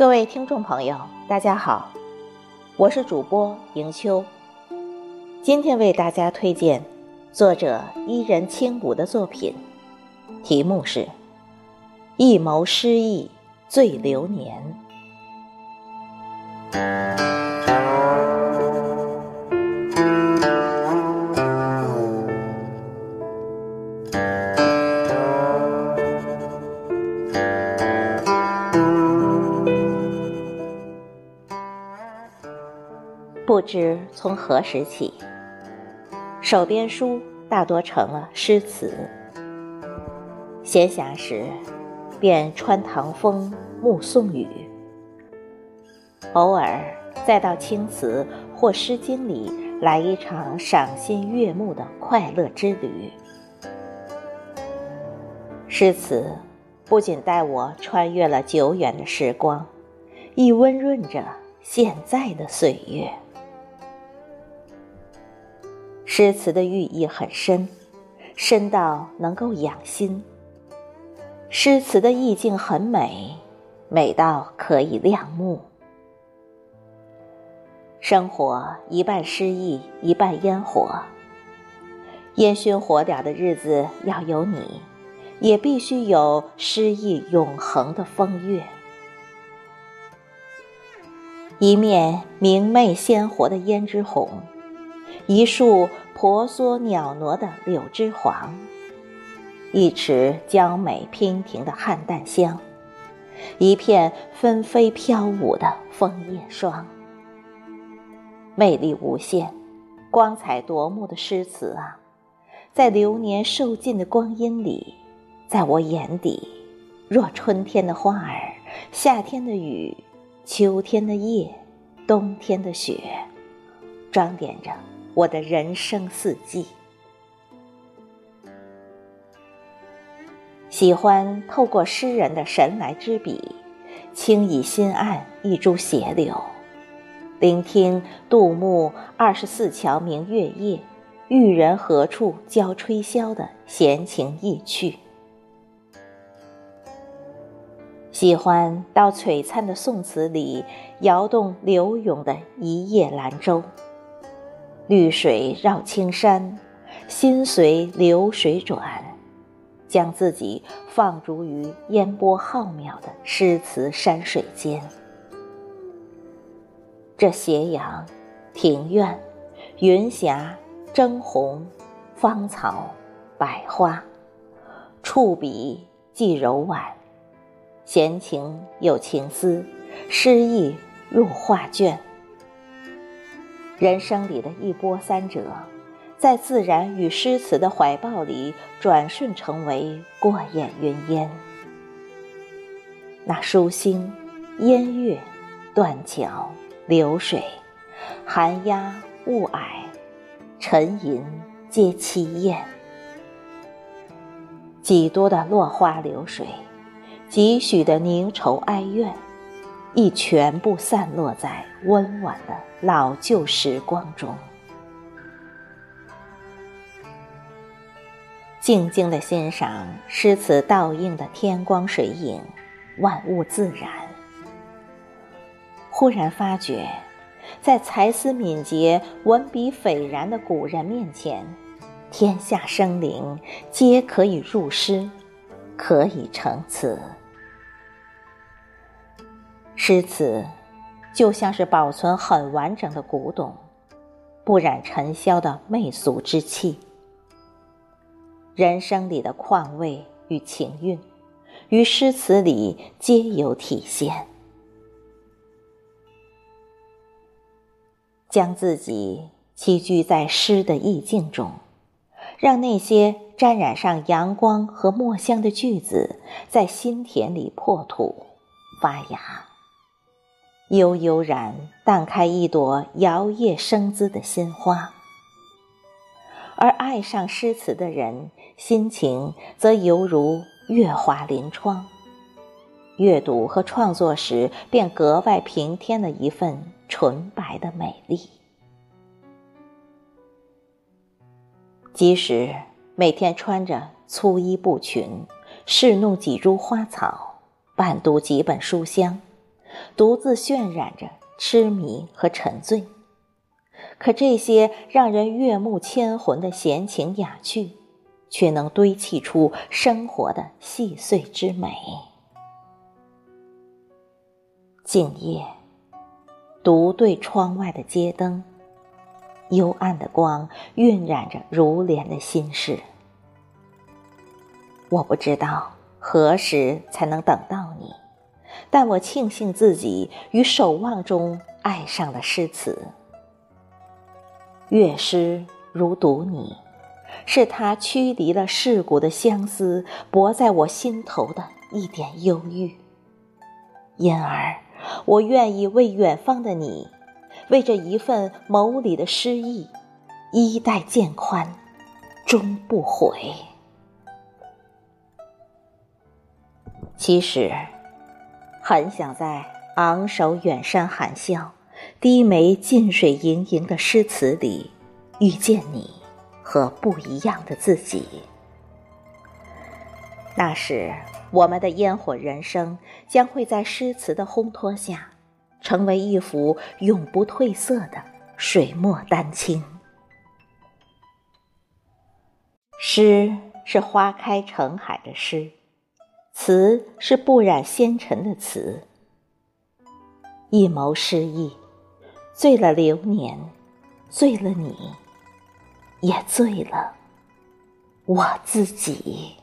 各位听众朋友，大家好，我是主播迎秋。今天为大家推荐作者伊人轻舞的作品，题目是《一谋失意醉流年》。不知从何时起，手边书大多成了诗词。闲暇时，便穿堂风，目送雨。偶尔再到青词或诗经里来一场赏心悦目的快乐之旅。诗词不仅带我穿越了久远的时光，亦温润着现在的岁月。诗词的寓意很深，深到能够养心。诗词的意境很美，美到可以亮目。生活一半诗意，一半烟火。烟熏火燎的日子要有你，也必须有诗意永恒的风月。一面明媚鲜活的胭脂红。一束婆娑袅娜的柳枝黄，一池娇美娉婷的菡萏香，一片纷飞飘舞的枫叶霜，魅力无限，光彩夺目的诗词啊，在流年受尽的光阴里，在我眼底，若春天的花儿，夏天的雨，秋天的叶，冬天的雪，装点着。我的人生四季，喜欢透过诗人的神来之笔，轻倚心岸一株斜柳，聆听杜牧“二十四桥明月夜，玉人何处教吹箫”的闲情逸趣；喜欢到璀璨的宋词里，摇动柳永的一叶兰舟。绿水绕青山，心随流水转，将自己放逐于烟波浩渺的诗词山水间。这斜阳、庭院、云霞、征鸿、芳草、百花，触笔既柔婉，闲情有情思，诗意入画卷。人生里的一波三折，在自然与诗词的怀抱里，转瞬成为过眼云烟。那疏星、烟月、断桥、流水、寒鸦、雾霭、沉吟，皆凄艳。几多的落花流水，几许的凝愁哀怨。亦全部散落在温婉的老旧时光中，静静的欣赏诗词倒映的天光水影，万物自然。忽然发觉，在才思敏捷、文笔斐然的古人面前，天下生灵皆可以入诗，可以成词。诗词就像是保存很完整的古董，不染尘嚣的媚俗之气。人生里的况味与情韵，于诗词里皆有体现。将自己栖居在诗的意境中，让那些沾染上阳光和墨香的句子，在心田里破土发芽。悠悠然荡开一朵摇曳生姿的鲜花，而爱上诗词的人，心情则犹如月华临窗。阅读和创作时，便格外平添了一份纯白的美丽。即使每天穿着粗衣布裙，侍弄几株花草，伴读几本书香。独自渲染着痴迷和沉醉。可这些让人悦目千魂的闲情雅趣，却能堆砌出生活的细碎之美。静夜，独对窗外的街灯，幽暗的光晕染着如莲的心事。我不知道何时才能等到，但我庆幸自己于守望中爱上了诗词。乐诗如读你，是他驱离了世故的相思，泊在我心头的一点忧郁。因而，我愿意为远方的你，为这一份眸里的诗意，衣带渐宽，终不悔。其实，很想在昂首远山含笑、低眉近水盈盈的诗词里，遇见你和不一样的自己。那时，我们的烟火人生将会在诗词的烘托下，成为一幅永不褪色的水墨丹青。诗是花开成海的诗。词是不染纤尘的词，一眸失意，醉了流年，醉了你，也醉了我自己。